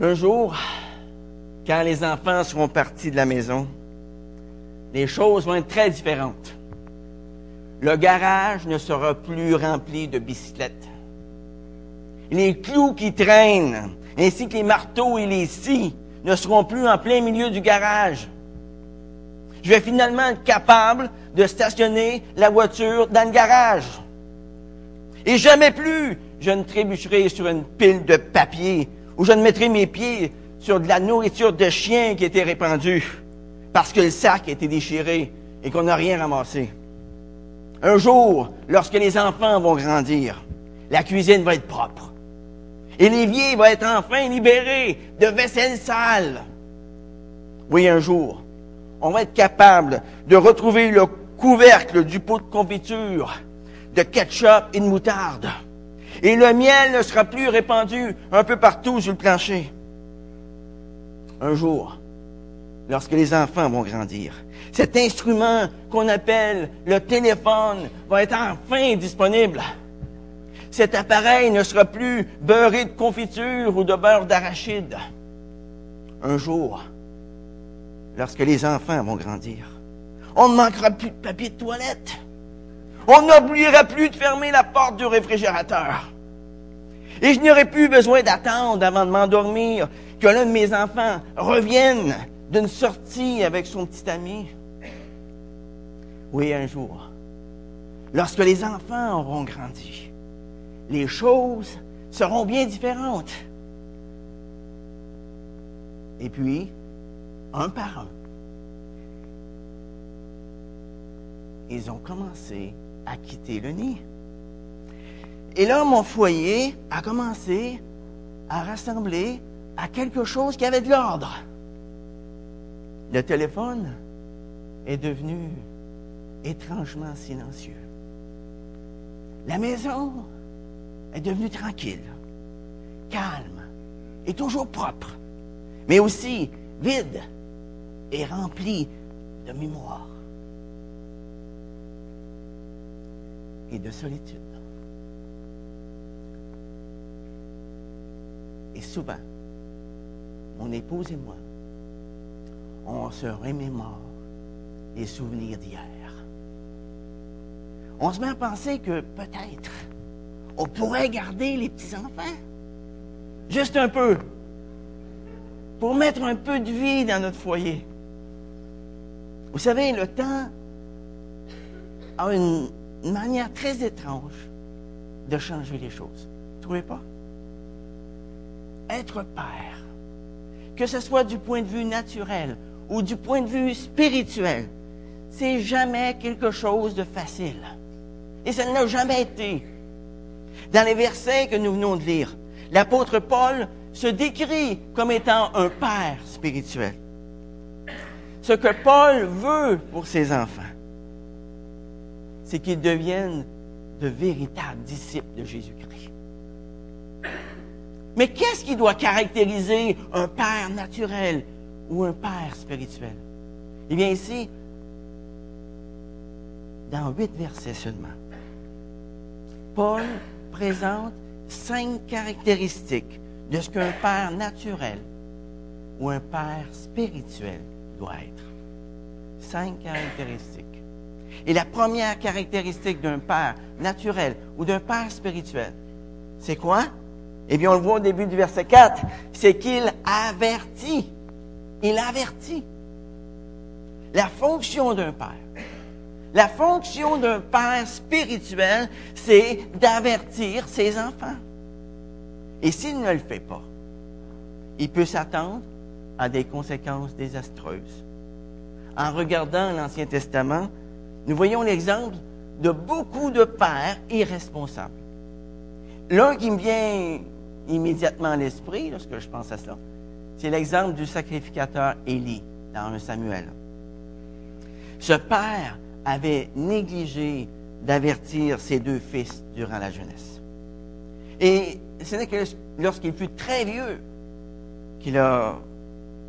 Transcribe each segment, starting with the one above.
Un jour, quand les enfants seront partis de la maison, les choses vont être très différentes. Le garage ne sera plus rempli de bicyclettes. Les clous qui traînent, ainsi que les marteaux et les scies, ne seront plus en plein milieu du garage. Je vais finalement être capable de stationner la voiture dans le garage. Et jamais plus je ne trébucherai sur une pile de papier ou je ne mettrai mes pieds sur de la nourriture de chien qui était répandue parce que le sac été déchiré et qu'on n'a rien ramassé. Un jour, lorsque les enfants vont grandir, la cuisine va être propre. Et l'évier va être enfin libéré de vaisselle sale. Oui, un jour, on va être capable de retrouver le couvercle du pot de confiture, de ketchup et de moutarde. Et le miel ne sera plus répandu un peu partout sur le plancher. Un jour, lorsque les enfants vont grandir, cet instrument qu'on appelle le téléphone va être enfin disponible. Cet appareil ne sera plus beurré de confiture ou de beurre d'arachide. Un jour, lorsque les enfants vont grandir, on ne manquera plus de papier de toilette. On n'oubliera plus de fermer la porte du réfrigérateur. Et je n'aurai plus besoin d'attendre avant de m'endormir que l'un de mes enfants revienne d'une sortie avec son petit ami. Oui, un jour, lorsque les enfants auront grandi, les choses seront bien différentes. Et puis, un par un, ils ont commencé à quitter le nid. Et là, mon foyer a commencé à rassembler à quelque chose qui avait de l'ordre. Le téléphone est devenu étrangement silencieux. La maison est devenue tranquille, calme et toujours propre, mais aussi vide et remplie de mémoire et de solitude. Et souvent, mon épouse et moi, on se remémore les souvenirs d'hier. On se met à penser que peut-être on pourrait garder les petits-enfants. Juste un peu. Pour mettre un peu de vie dans notre foyer. Vous savez, le temps a une manière très étrange de changer les choses. Ne trouvez pas? Être père, que ce soit du point de vue naturel ou du point de vue spirituel, c'est jamais quelque chose de facile. Et ça n'a jamais été. Dans les versets que nous venons de lire, l'apôtre Paul se décrit comme étant un père spirituel. Ce que Paul veut pour ses enfants, c'est qu'ils deviennent de véritables disciples de Jésus-Christ. Mais qu'est-ce qui doit caractériser un père naturel ou un père spirituel? Eh bien, ici, dans huit versets seulement, Paul présente cinq caractéristiques de ce qu'un père naturel ou un père spirituel doit être. Cinq caractéristiques. Et la première caractéristique d'un père naturel ou d'un père spirituel, c'est quoi? Eh bien, on le voit au début du verset 4, c'est qu'il avertit. Il avertit. La fonction d'un père. La fonction d'un père spirituel, c'est d'avertir ses enfants. Et s'il ne le fait pas, il peut s'attendre à des conséquences désastreuses. En regardant l'Ancien Testament, nous voyons l'exemple de beaucoup de pères irresponsables. L'un qui me vient immédiatement à l'esprit lorsque je pense à cela, c'est l'exemple du sacrificateur Élie dans un Samuel. Ce père avait négligé d'avertir ses deux fils durant la jeunesse. Et ce n'est que lorsqu'il fut très vieux qu'il a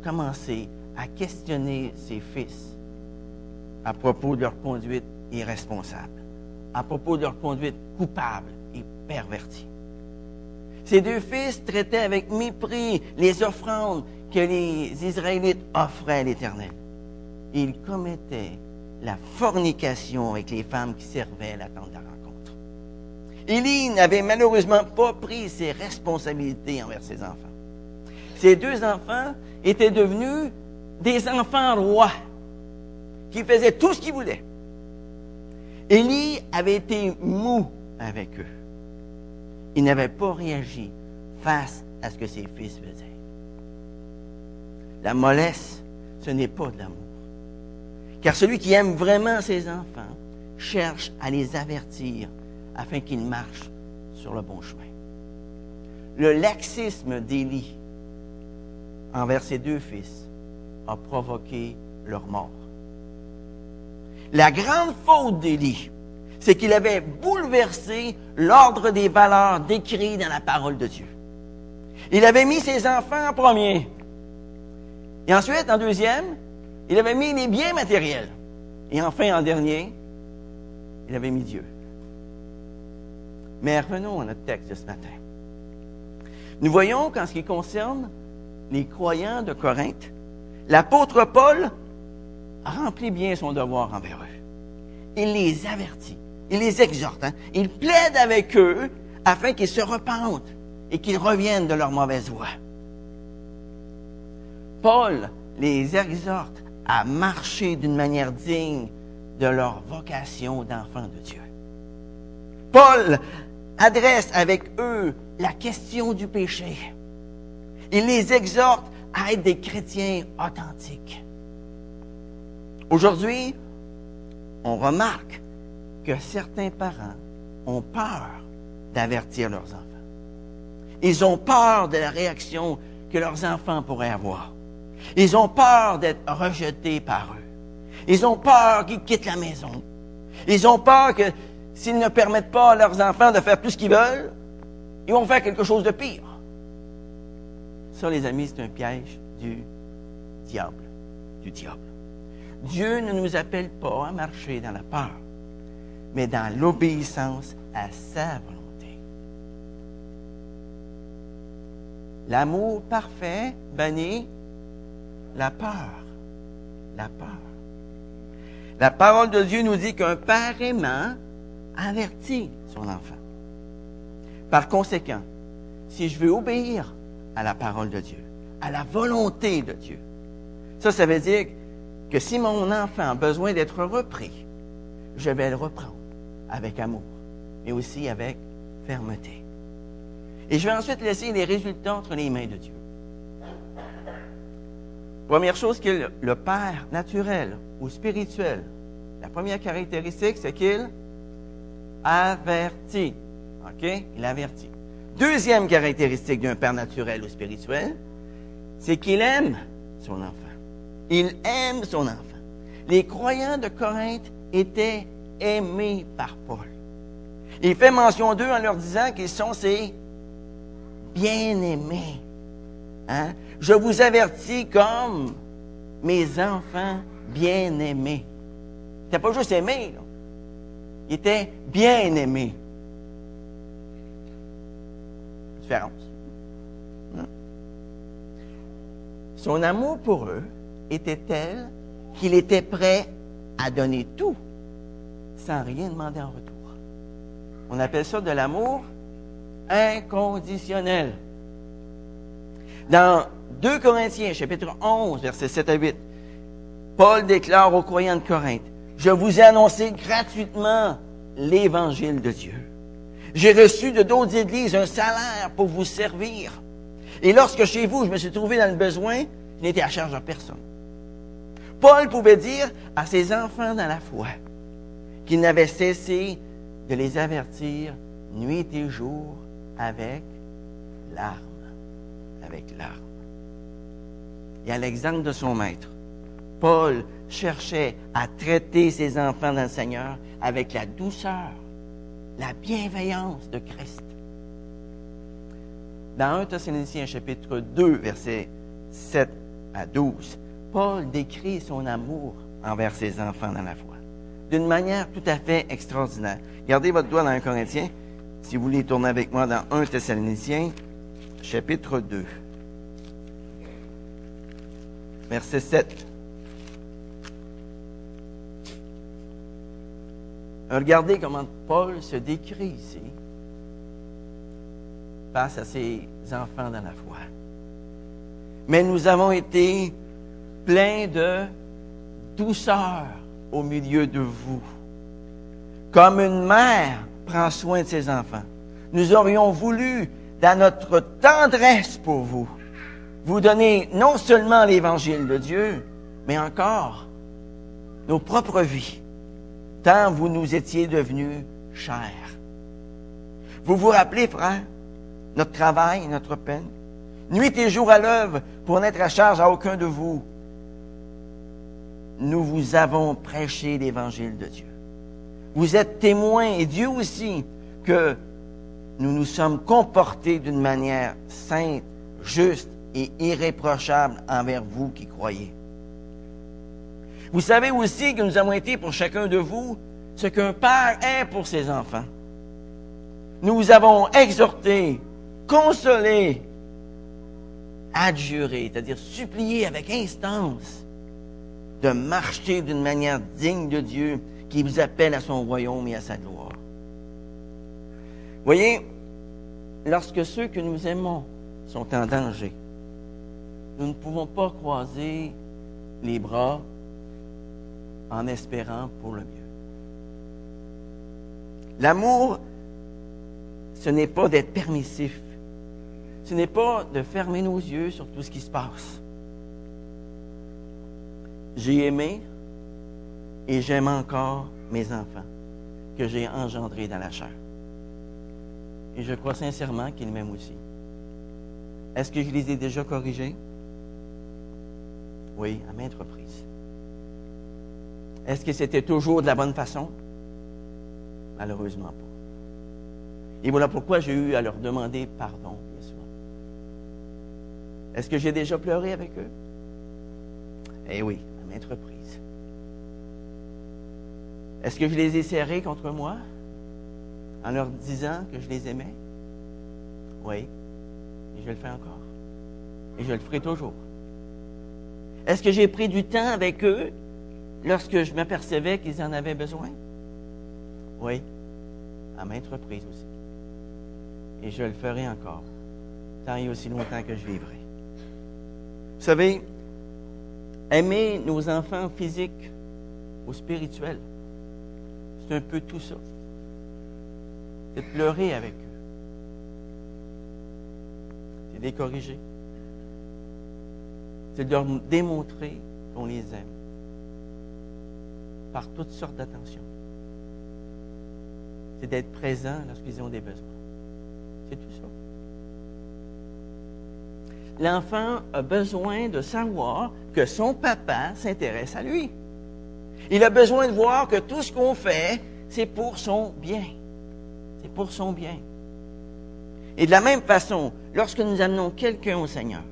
commencé à questionner ses fils à propos de leur conduite irresponsable, à propos de leur conduite coupable et pervertie. Ces deux fils traitaient avec mépris les offrandes que les Israélites offraient à l'Éternel. Ils commettaient la fornication avec les femmes qui servaient à la tente de la rencontre. Élie n'avait malheureusement pas pris ses responsabilités envers ses enfants. Ces deux enfants étaient devenus des enfants rois qui faisaient tout ce qu'ils voulaient. Élie avait été mou avec eux. Il n'avait pas réagi face à ce que ses fils faisaient. La mollesse, ce n'est pas de l'amour. Car celui qui aime vraiment ses enfants cherche à les avertir afin qu'ils marchent sur le bon chemin. Le laxisme d'Élie envers ses deux fils a provoqué leur mort. La grande faute d'Élie, c'est qu'il avait bouleversé l'ordre des valeurs décrites dans la parole de Dieu. Il avait mis ses enfants en premier. Et ensuite, en deuxième, il avait mis les biens matériels. Et enfin, en dernier, il avait mis Dieu. Mais revenons à notre texte de ce matin. Nous voyons qu'en ce qui concerne les croyants de Corinthe, l'apôtre Paul remplit bien son devoir envers eux. Il les avertit, il les exhorte, hein. il plaide avec eux afin qu'ils se repentent et qu'ils reviennent de leur mauvaise voie. Paul les exhorte à marcher d'une manière digne de leur vocation d'enfant de Dieu. Paul adresse avec eux la question du péché. Il les exhorte à être des chrétiens authentiques. Aujourd'hui, on remarque que certains parents ont peur d'avertir leurs enfants. Ils ont peur de la réaction que leurs enfants pourraient avoir. Ils ont peur d'être rejetés par eux. Ils ont peur qu'ils quittent la maison. Ils ont peur que s'ils ne permettent pas à leurs enfants de faire plus ce qu'ils veulent, ils vont faire quelque chose de pire. Ça, les amis, c'est un piège du diable. Du diable. Dieu ne nous appelle pas à marcher dans la peur, mais dans l'obéissance à sa volonté. L'amour parfait bannit la peur. La peur. La parole de Dieu nous dit qu'un père aimant avertit son enfant. Par conséquent, si je veux obéir à la parole de Dieu, à la volonté de Dieu, ça, ça veut dire que si mon enfant a besoin d'être repris, je vais le reprendre avec amour, mais aussi avec fermeté. Et je vais ensuite laisser les résultats entre les mains de Dieu. Première chose qu'il le Père naturel ou spirituel, la première caractéristique, c'est qu'il avertit. OK? Il avertit. Deuxième caractéristique d'un Père naturel ou spirituel, c'est qu'il aime son enfant. Il aime son enfant. Les croyants de Corinthe étaient aimés par Paul. Il fait mention d'eux en leur disant qu'ils sont ses bien-aimés. Hein? Je vous avertis comme mes enfants bien-aimés. Il n'était pas juste aimé, il était bien-aimé. Différence. Hein? Son amour pour eux était tel qu'il était prêt à donner tout sans rien demander en retour? On appelle ça de l'amour inconditionnel. Dans 2 Corinthiens, chapitre 11, versets 7 à 8, Paul déclare aux croyants de Corinthe, je vous ai annoncé gratuitement l'évangile de Dieu. J'ai reçu de d'autres églises un salaire pour vous servir. Et lorsque chez vous, je me suis trouvé dans le besoin, je n'étais à charge de personne. Paul pouvait dire à ses enfants dans la foi qu'il n'avait cessé de les avertir nuit et jour avec larmes. Avec larmes. Et à l'exemple de son maître, Paul cherchait à traiter ses enfants dans le Seigneur avec la douceur, la bienveillance de Christ. Dans 1 Thessaloniciens chapitre 2, versets 7 à 12, Paul décrit son amour envers ses enfants dans la foi d'une manière tout à fait extraordinaire. Gardez votre doigt dans 1 Corinthiens. Si vous voulez tourner avec moi dans 1 Thessaloniciens, chapitre 2, verset 7. Regardez comment Paul se décrit ici face à ses enfants dans la foi. Mais nous avons été pleins de douceur au milieu de vous, comme une mère prend soin de ses enfants. Nous aurions voulu, dans notre tendresse pour vous, vous donner non seulement l'évangile de Dieu, mais encore nos propres vies, tant vous nous étiez devenus chers. Vous vous rappelez, frère, notre travail, notre peine, nuit et jour à l'œuvre pour n'être à charge à aucun de vous. Nous vous avons prêché l'évangile de Dieu. Vous êtes témoins, et Dieu aussi, que nous nous sommes comportés d'une manière sainte, juste et irréprochable envers vous qui croyez. Vous savez aussi que nous avons été pour chacun de vous ce qu'un père est pour ses enfants. Nous vous avons exhorté, consolé, adjuré, c'est-à-dire supplié avec instance de marcher d'une manière digne de Dieu qui vous appelle à son royaume et à sa gloire. Voyez, lorsque ceux que nous aimons sont en danger, nous ne pouvons pas croiser les bras en espérant pour le mieux. L'amour, ce n'est pas d'être permissif. Ce n'est pas de fermer nos yeux sur tout ce qui se passe. J'ai aimé et j'aime encore mes enfants que j'ai engendrés dans la chair. Et je crois sincèrement qu'ils m'aiment aussi. Est-ce que je les ai déjà corrigés? Oui, à maintes reprises. Est-ce que c'était toujours de la bonne façon? Malheureusement pas. Et voilà pourquoi j'ai eu à leur demander pardon, bien sûr. Est-ce que j'ai déjà pleuré avec eux? Eh oui, Est-ce que je les ai serrés contre moi en leur disant que je les aimais? Oui, et je le fais encore. Et je le ferai toujours. Est-ce que j'ai pris du temps avec eux lorsque je m'apercevais qu'ils en avaient besoin? Oui, à maintes reprises aussi. Et je le ferai encore, tant et aussi longtemps que je vivrai. Vous savez, aimer nos enfants physiques ou spirituels, c'est un peu tout ça. C'est pleurer avec eux. C'est les corriger. C'est de leur démontrer qu'on les aime par toutes sortes d'attentions. C'est d'être présent lorsqu'ils ont des besoins. C'est tout ça. L'enfant a besoin de savoir que son papa s'intéresse à lui. Il a besoin de voir que tout ce qu'on fait, c'est pour son bien. C'est pour son bien. Et de la même façon, lorsque nous amenons quelqu'un au Seigneur,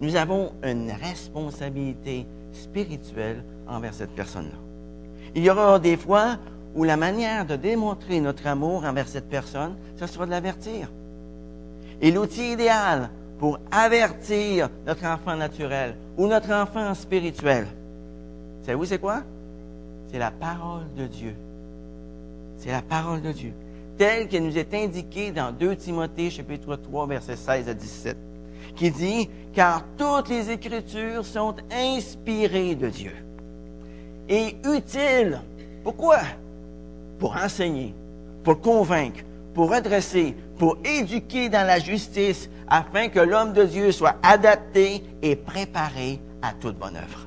nous avons une responsabilité spirituelle envers cette personne-là. Il y aura des fois où la manière de démontrer notre amour envers cette personne, ce sera de l'avertir. Et l'outil idéal pour avertir notre enfant naturel ou notre enfant spirituel, savez-vous c'est quoi? C'est la parole de Dieu. C'est la parole de Dieu. Telle qu'elle nous est indiquée dans 2 Timothée chapitre 3 versets 16 à 17, qui dit, car toutes les Écritures sont inspirées de Dieu et utiles. Pourquoi? Pour enseigner, pour convaincre, pour redresser, pour éduquer dans la justice, afin que l'homme de Dieu soit adapté et préparé à toute bonne œuvre.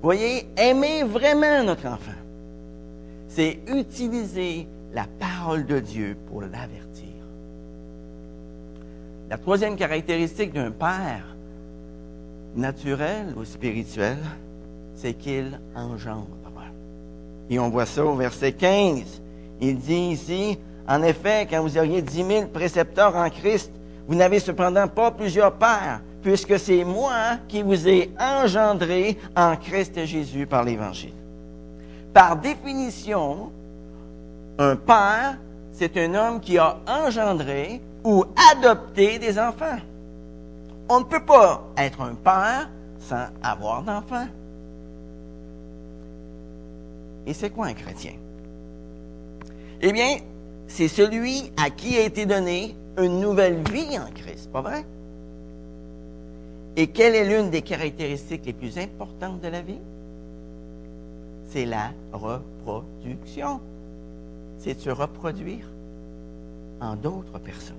Voyez, aimer vraiment notre enfant, c'est utiliser la parole de Dieu pour l'avertir. La troisième caractéristique d'un père naturel ou spirituel, c'est qu'il engendre. Et on voit ça au verset 15. Il dit ici, en effet, quand vous auriez dix mille précepteurs en Christ, vous n'avez cependant pas plusieurs pères, puisque c'est moi qui vous ai engendré en Christ Jésus par l'Évangile. Par définition, un père, c'est un homme qui a engendré ou adopté des enfants. On ne peut pas être un père sans avoir d'enfants. Et c'est quoi un chrétien? Eh bien, c'est celui à qui a été donné une nouvelle vie en Christ, pas vrai? Et quelle est l'une des caractéristiques les plus importantes de la vie? C'est la reproduction. C'est de se reproduire en d'autres personnes.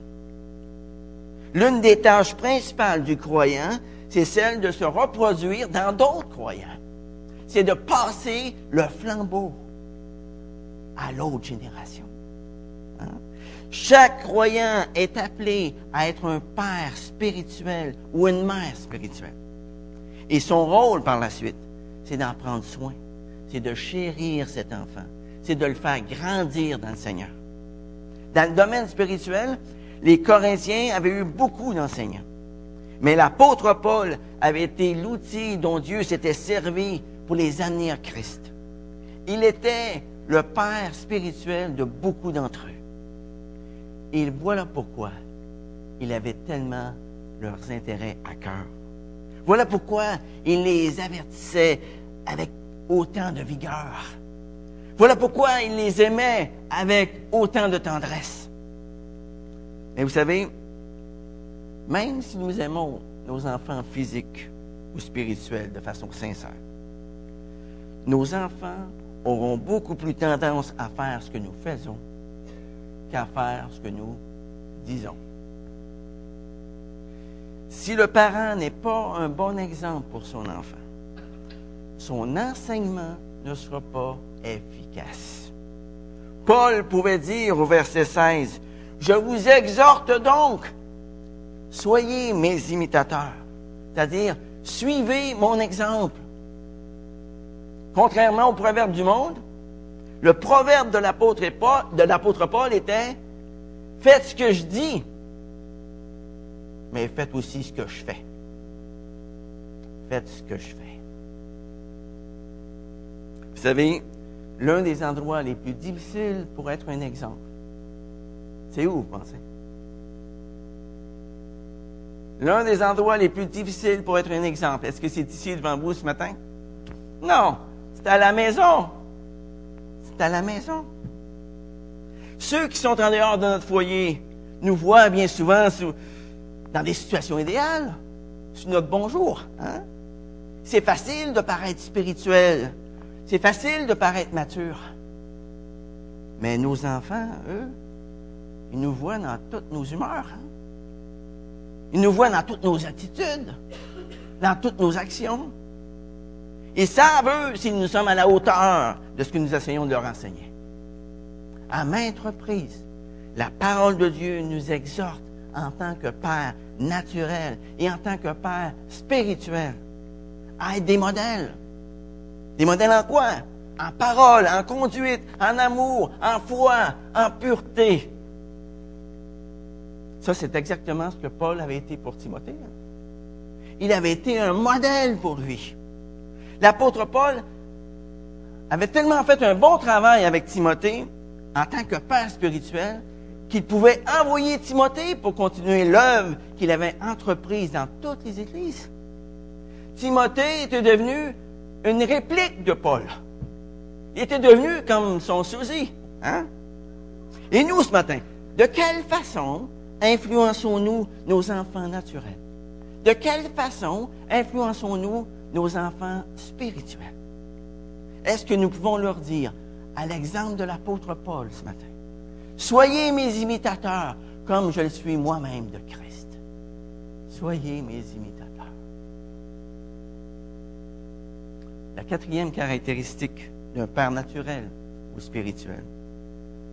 L'une des tâches principales du croyant, c'est celle de se reproduire dans d'autres croyants. C'est de passer le flambeau à l'autre génération. Hein? Chaque croyant est appelé à être un père spirituel ou une mère spirituelle. Et son rôle par la suite, c'est d'en prendre soin, c'est de chérir cet enfant, c'est de le faire grandir dans le Seigneur. Dans le domaine spirituel, les Corinthiens avaient eu beaucoup d'enseignants. Mais l'apôtre Paul avait été l'outil dont Dieu s'était servi pour les amener à Christ. Il était le père spirituel de beaucoup d'entre eux. Et voilà pourquoi il avait tellement leurs intérêts à cœur. Voilà pourquoi il les avertissait avec autant de vigueur. Voilà pourquoi il les aimait avec autant de tendresse. Mais vous savez, même si nous aimons nos enfants physiques ou spirituels de façon sincère, nos enfants auront beaucoup plus tendance à faire ce que nous faisons qu'à faire ce que nous disons. Si le parent n'est pas un bon exemple pour son enfant, son enseignement ne sera pas efficace. Paul pouvait dire au verset 16, Je vous exhorte donc, soyez mes imitateurs, c'est-à-dire suivez mon exemple. Contrairement au proverbe du monde, le proverbe de l'apôtre Paul, était Faites ce que je dis, mais faites aussi ce que je fais. Faites ce que je fais. Vous savez, l'un des endroits les plus difficiles pour être un exemple, c'est où, vous pensez? L'un des endroits les plus difficiles pour être un exemple, est-ce que c'est ici devant vous ce matin? Non, c'est à la maison. C'est à la maison. Ceux qui sont en dehors de notre foyer nous voient bien souvent dans des situations idéales, sur notre bonjour. Hein? C'est facile de paraître spirituel. C'est facile de paraître mature. Mais nos enfants, eux, ils nous voient dans toutes nos humeurs. Hein? Ils nous voient dans toutes nos attitudes, dans toutes nos actions. Ils savent, eux, si nous sommes à la hauteur de ce que nous essayons de leur enseigner. À maintes reprises, la parole de Dieu nous exhorte en tant que Père naturel et en tant que Père spirituel à être des modèles. Des modèles en quoi? En parole, en conduite, en amour, en foi, en pureté. Ça, c'est exactement ce que Paul avait été pour Timothée. Il avait été un modèle pour lui l'apôtre Paul avait tellement fait un bon travail avec Timothée en tant que père spirituel qu'il pouvait envoyer Timothée pour continuer l'œuvre qu'il avait entreprise dans toutes les églises. Timothée était devenu une réplique de Paul. Il était devenu comme son sosie. Hein? Et nous, ce matin, de quelle façon influençons-nous nos enfants naturels? De quelle façon influençons-nous nos enfants spirituels. Est-ce que nous pouvons leur dire, à l'exemple de l'apôtre Paul ce matin, soyez mes imitateurs comme je le suis moi-même de Christ. Soyez mes imitateurs. La quatrième caractéristique d'un père naturel ou spirituel,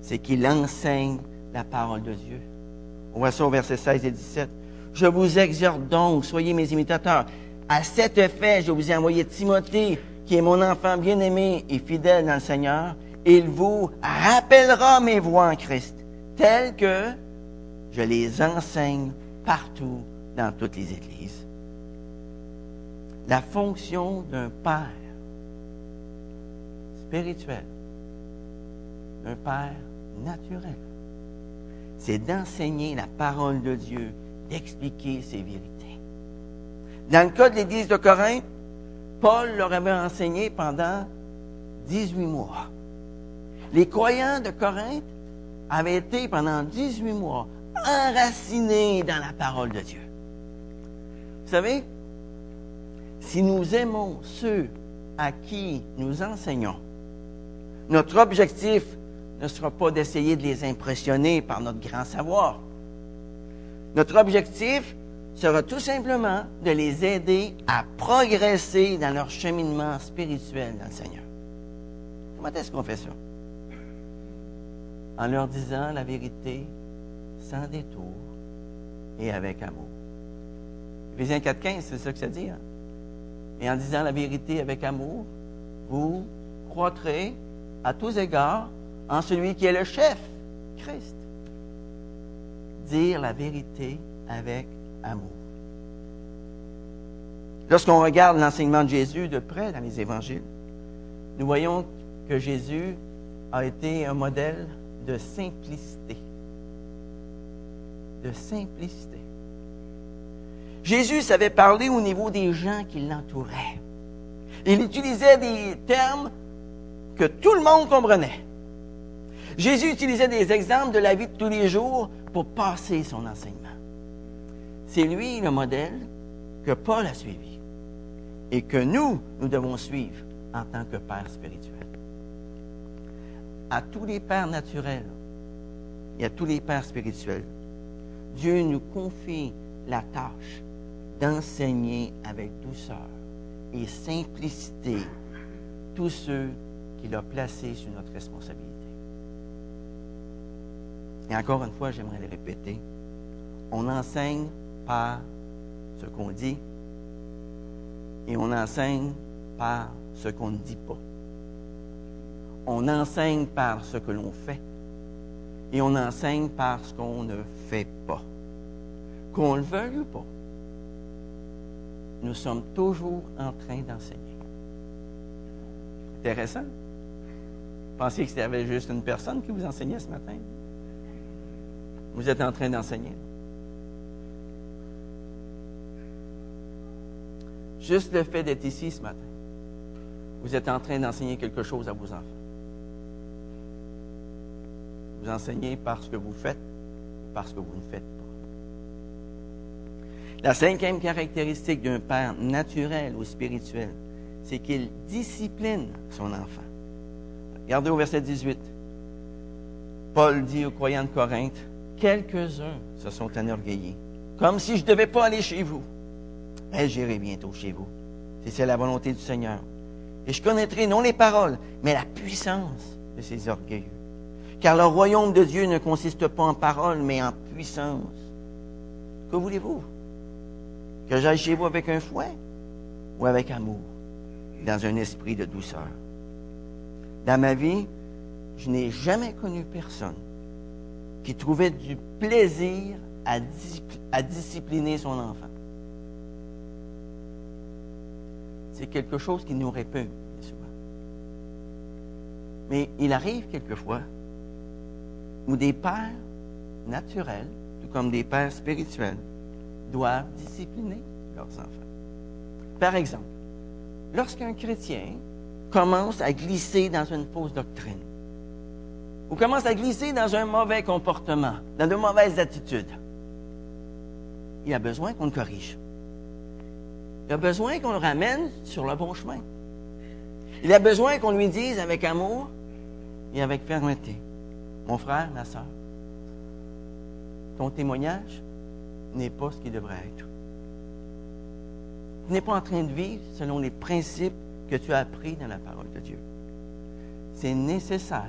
c'est qu'il enseigne la parole de Dieu. On voit ça au verset 16 et 17. Je vous exhorte donc, soyez mes imitateurs. À cet effet, je vous ai envoyé Timothée, qui est mon enfant bien-aimé et fidèle dans le Seigneur. Il vous rappellera mes voix en Christ, telles que je les enseigne partout dans toutes les églises. La fonction d'un père spirituel, un père naturel, c'est d'enseigner la parole de Dieu, d'expliquer ses vérités. Dans le cas de l'Église de Corinthe, Paul leur avait enseigné pendant 18 mois. Les croyants de Corinthe avaient été pendant 18 mois enracinés dans la parole de Dieu. Vous savez, si nous aimons ceux à qui nous enseignons, notre objectif ne sera pas d'essayer de les impressionner par notre grand savoir. Notre objectif sera tout simplement de les aider à progresser dans leur cheminement spirituel dans le Seigneur. Comment est-ce qu'on fait ça? En leur disant la vérité sans détour et avec amour. Éphésiens 4.15, c'est ça que ça dit. Hein? Et en disant la vérité avec amour, vous croîtrez à tous égards en celui qui est le chef, Christ. Dire la vérité avec amour. Lorsqu'on regarde l'enseignement de Jésus de près dans les évangiles, nous voyons que Jésus a été un modèle de simplicité. De simplicité. Jésus savait parler au niveau des gens qui l'entouraient. Il utilisait des termes que tout le monde comprenait. Jésus utilisait des exemples de la vie de tous les jours pour passer son enseignement. C'est lui le modèle que Paul a suivi et que nous, nous devons suivre en tant que père spirituel. À tous les pères naturels et à tous les pères spirituels, Dieu nous confie la tâche d'enseigner avec douceur et simplicité tous ceux qu'il a placés sous notre responsabilité. Et encore une fois, j'aimerais le répéter. On enseigne par ce qu'on dit et on enseigne par ce qu'on ne dit pas. On enseigne par ce que l'on fait et on enseigne par ce qu'on ne fait pas. Qu'on le veuille ou pas, nous sommes toujours en train d'enseigner. Intéressant. Pensez que c'était juste une personne qui vous enseignait ce matin? Vous êtes en train d'enseigner. Juste le fait d'être ici ce matin, vous êtes en train d'enseigner quelque chose à vos enfants. Vous enseignez parce que vous faites, parce que vous ne faites pas. La cinquième caractéristique d'un père naturel ou spirituel, c'est qu'il discipline son enfant. Regardez au verset 18. Paul dit aux croyants de Corinthe, quelques-uns se sont enorgueillis, comme si je ne devais pas aller chez vous. Mais j'irai bientôt chez vous, si c'est la volonté du Seigneur. Et je connaîtrai non les paroles, mais la puissance de ces orgueilleux. Car le royaume de Dieu ne consiste pas en paroles, mais en puissance. Que voulez-vous? Que j'aille chez vous avec un fouet ou avec amour, dans un esprit de douceur? Dans ma vie, je n'ai jamais connu personne qui trouvait du plaisir à, à discipliner son enfant. C'est quelque chose qui nous répugne, souvent. Mais il arrive quelquefois où des pères naturels, tout comme des pères spirituels, doivent discipliner leurs enfants. Par exemple, lorsqu'un chrétien commence à glisser dans une fausse doctrine, ou commence à glisser dans un mauvais comportement, dans de mauvaises attitudes, il a besoin qu'on le corrige. Il a besoin qu'on le ramène sur le bon chemin. Il a besoin qu'on lui dise avec amour et avec fermeté, mon frère, ma soeur, ton témoignage n'est pas ce qu'il devrait être. Tu n'es pas en train de vivre selon les principes que tu as appris dans la parole de Dieu. C'est nécessaire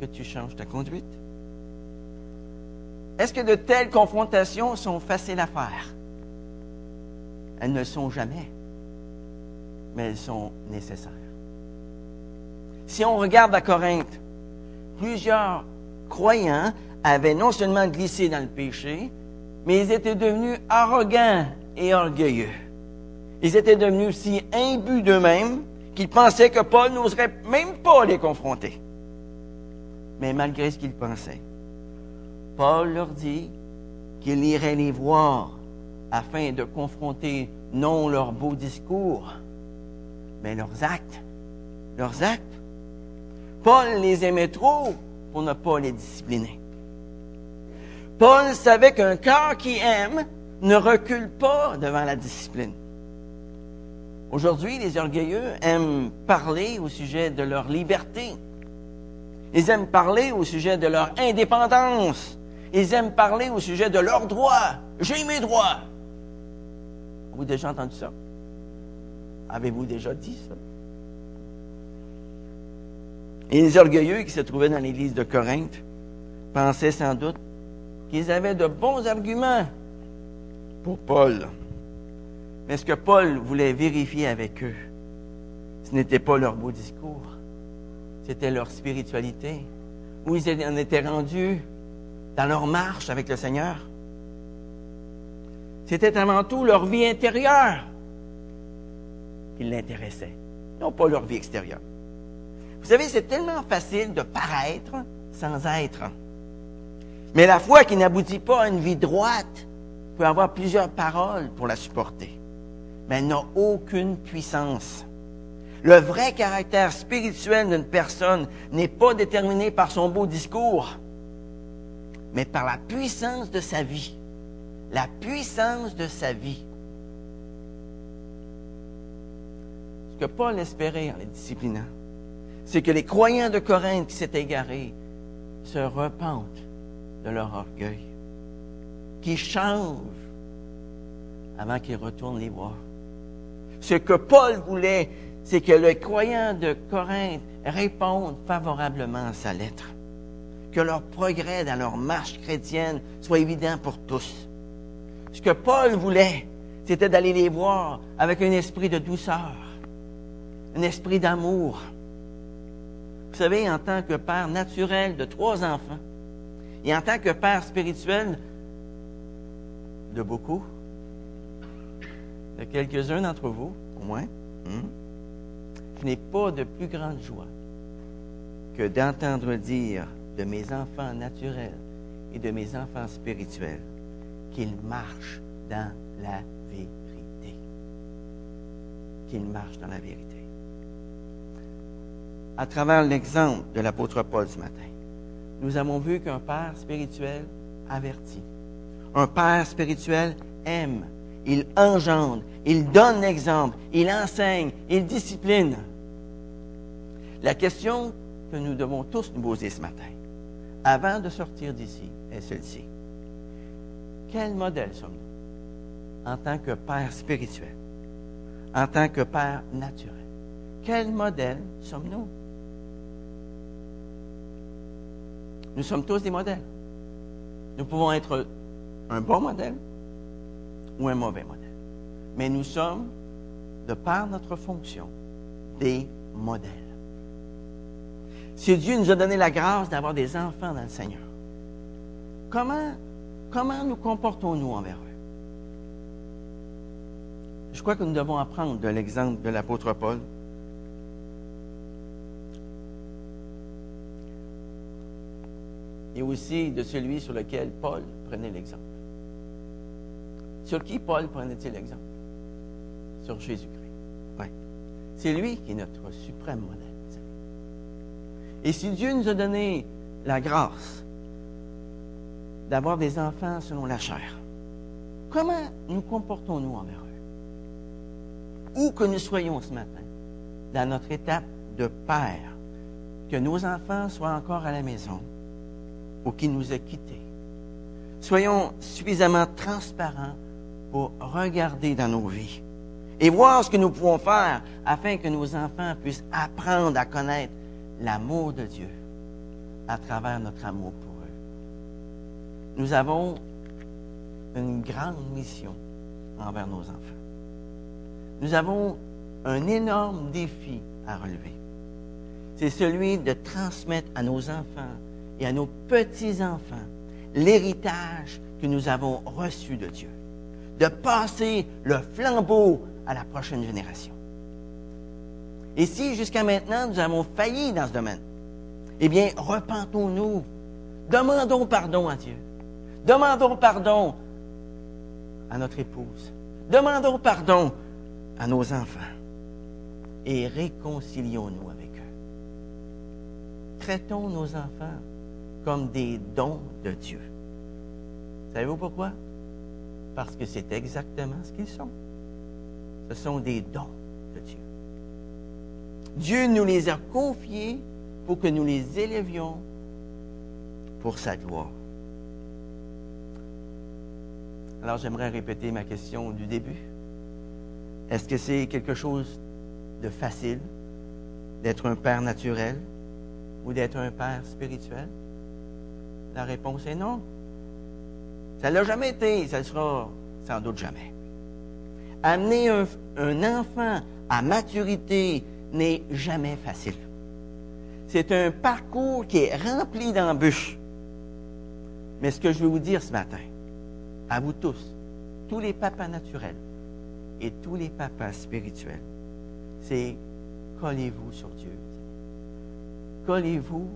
que tu changes ta conduite? Est-ce que de telles confrontations sont faciles à faire? Elles ne sont jamais, mais elles sont nécessaires. Si on regarde à Corinthe, plusieurs croyants avaient non seulement glissé dans le péché, mais ils étaient devenus arrogants et orgueilleux. Ils étaient devenus si imbus d'eux-mêmes qu'ils pensaient que Paul n'oserait même pas les confronter mais malgré ce qu'il pensait. Paul leur dit qu'il irait les voir afin de confronter non leurs beaux discours, mais leurs actes. Leurs actes. Paul les aimait trop pour ne pas les discipliner. Paul savait qu'un cœur qui aime ne recule pas devant la discipline. Aujourd'hui, les orgueilleux aiment parler au sujet de leur liberté. Ils aiment parler au sujet de leur indépendance. Ils aiment parler au sujet de leurs droits. J'ai mes droits. Avez-vous déjà entendu ça? Avez-vous déjà dit ça? Et les orgueilleux qui se trouvaient dans l'église de Corinthe pensaient sans doute qu'ils avaient de bons arguments pour Paul. Mais ce que Paul voulait vérifier avec eux, ce n'était pas leur beau discours, c'était leur spiritualité, où ils en étaient rendus dans leur marche avec le Seigneur. C'était avant tout leur vie intérieure qui l'intéressait, non pas leur vie extérieure. Vous savez, c'est tellement facile de paraître sans être. Mais la foi qui n'aboutit pas à une vie droite peut avoir plusieurs paroles pour la supporter, mais elle n'a aucune puissance. Le vrai caractère spirituel d'une personne n'est pas déterminé par son beau discours, mais par la puissance de sa vie. La puissance de sa vie. Ce que Paul espérait en les disciplinant, c'est que les croyants de Corinthe qui s'étaient égarés se repentent de leur orgueil, qu'ils changent avant qu'ils retournent les voir. Ce que Paul voulait, c'est que les croyants de Corinthe répondent favorablement à sa lettre, que leur progrès dans leur marche chrétienne soit évident pour tous. Ce que Paul voulait, c'était d'aller les voir avec un esprit de douceur, un esprit d'amour. Vous savez, en tant que père naturel de trois enfants, et en tant que père spirituel de beaucoup, de quelques-uns d'entre vous, au moins, hmm, je n'ai pas de plus grande joie que d'entendre dire de mes enfants naturels et de mes enfants spirituels qu'ils marchent dans la vérité. Qu'ils marchent dans la vérité. À travers l'exemple de l'apôtre Paul ce matin, nous avons vu qu'un père spirituel avertit. Un père spirituel aime, il engendre, il donne l'exemple, il enseigne, il discipline. La question que nous devons tous nous poser ce matin, avant de sortir d'ici, est celle-ci. Quel modèle sommes-nous? En tant que père spirituel, en tant que père naturel? Quel modèle sommes-nous? Nous sommes tous des modèles. Nous pouvons être un bon modèle ou un mauvais modèle. Mais nous sommes, de par notre fonction, des modèles. Si Dieu nous a donné la grâce d'avoir des enfants dans le Seigneur, comment, comment nous comportons-nous envers eux? Je crois que nous devons apprendre de l'exemple de l'apôtre Paul. Et aussi de celui sur lequel Paul prenait l'exemple. Sur qui Paul prenait-il l'exemple? Sur Jésus-Christ. Oui. C'est lui qui est notre suprême modèle. Et si Dieu nous a donné la grâce d'avoir des enfants selon la chair, comment nous comportons-nous envers eux? Où que nous soyons ce matin, dans notre étape de père, que nos enfants soient encore à la maison ou qu'ils nous aient quittés, soyons suffisamment transparents pour regarder dans nos vies et voir ce que nous pouvons faire afin que nos enfants puissent apprendre à connaître l'amour de Dieu à travers notre amour pour. Nous avons une grande mission envers nos enfants. Nous avons un énorme défi à relever. C'est celui de transmettre à nos enfants et à nos petits-enfants l'héritage que nous avons reçu de Dieu. De passer le flambeau à la prochaine génération. Et si jusqu'à maintenant nous avons failli dans ce domaine, eh bien, repentons-nous Demandons pardon à Dieu. Demandons pardon à notre épouse. Demandons pardon à nos enfants. Et réconcilions-nous avec eux. Traitons nos enfants comme des dons de Dieu. Savez-vous pourquoi? Parce que c'est exactement ce qu'ils sont. Ce sont des dons de Dieu. Dieu nous les a confiés pour que nous les élevions pour sa gloire. Alors j'aimerais répéter ma question du début. Est-ce que c'est quelque chose de facile d'être un père naturel ou d'être un père spirituel? La réponse est non. Ça ne l'a jamais été, ça ne sera sans doute jamais. Amener un, enfant à maturité n'est jamais facile. C'est un parcours qui est rempli d'embûches. Mais ce que je veux vous dire ce matin, à vous tous, tous les papas naturels et tous les papas spirituels, c'est collez-vous sur Dieu. Collez-vous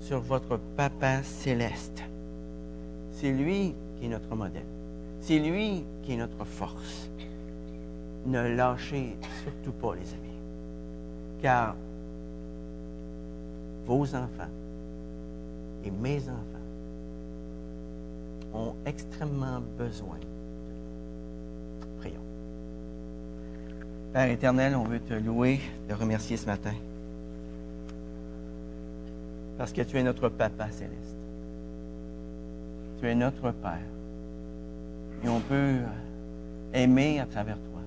sur votre papa céleste. C'est lui qui est notre modèle. C'est lui qui est notre force. Ne lâchez surtout pas, les amis. Car vos enfants et mes enfants ont extrêmement besoin. Prions. Père éternel, on veut te louer, te remercier ce matin. Parce que tu es notre Papa céleste. Tu es notre Père. Et on peut aimer à travers toi.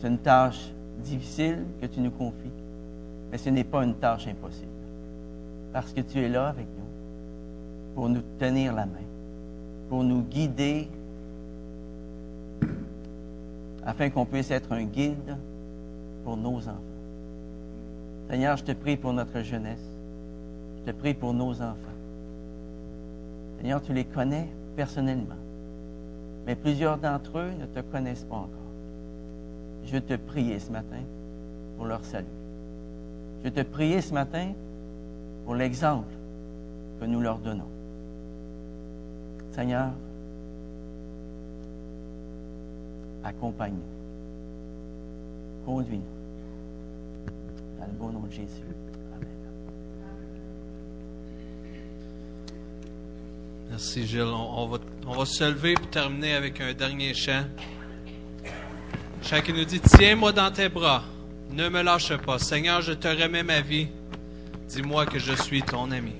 C'est une tâche difficile que tu nous confies, mais ce n'est pas une tâche impossible. Parce que tu es là avec pour nous tenir la main, pour nous guider, afin qu'on puisse être un guide pour nos enfants. Seigneur, je te prie pour notre jeunesse. Je te prie pour nos enfants. Seigneur, tu les connais personnellement, mais plusieurs d'entre eux ne te connaissent pas encore. Je te prier ce matin pour leur salut. Je te prier ce matin pour l'exemple que nous leur donnons. Seigneur, accompagne-nous. Conduis-nous. Dans le bon nom de Jésus. Amen. Merci Gilles. On, on va, on va se lever pour terminer avec un dernier chant. Chacun nous dit, tiens-moi dans tes bras, ne me lâche pas. Seigneur, je te remets ma vie. Dis-moi que je suis ton ami.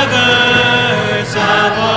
짝을 잡아.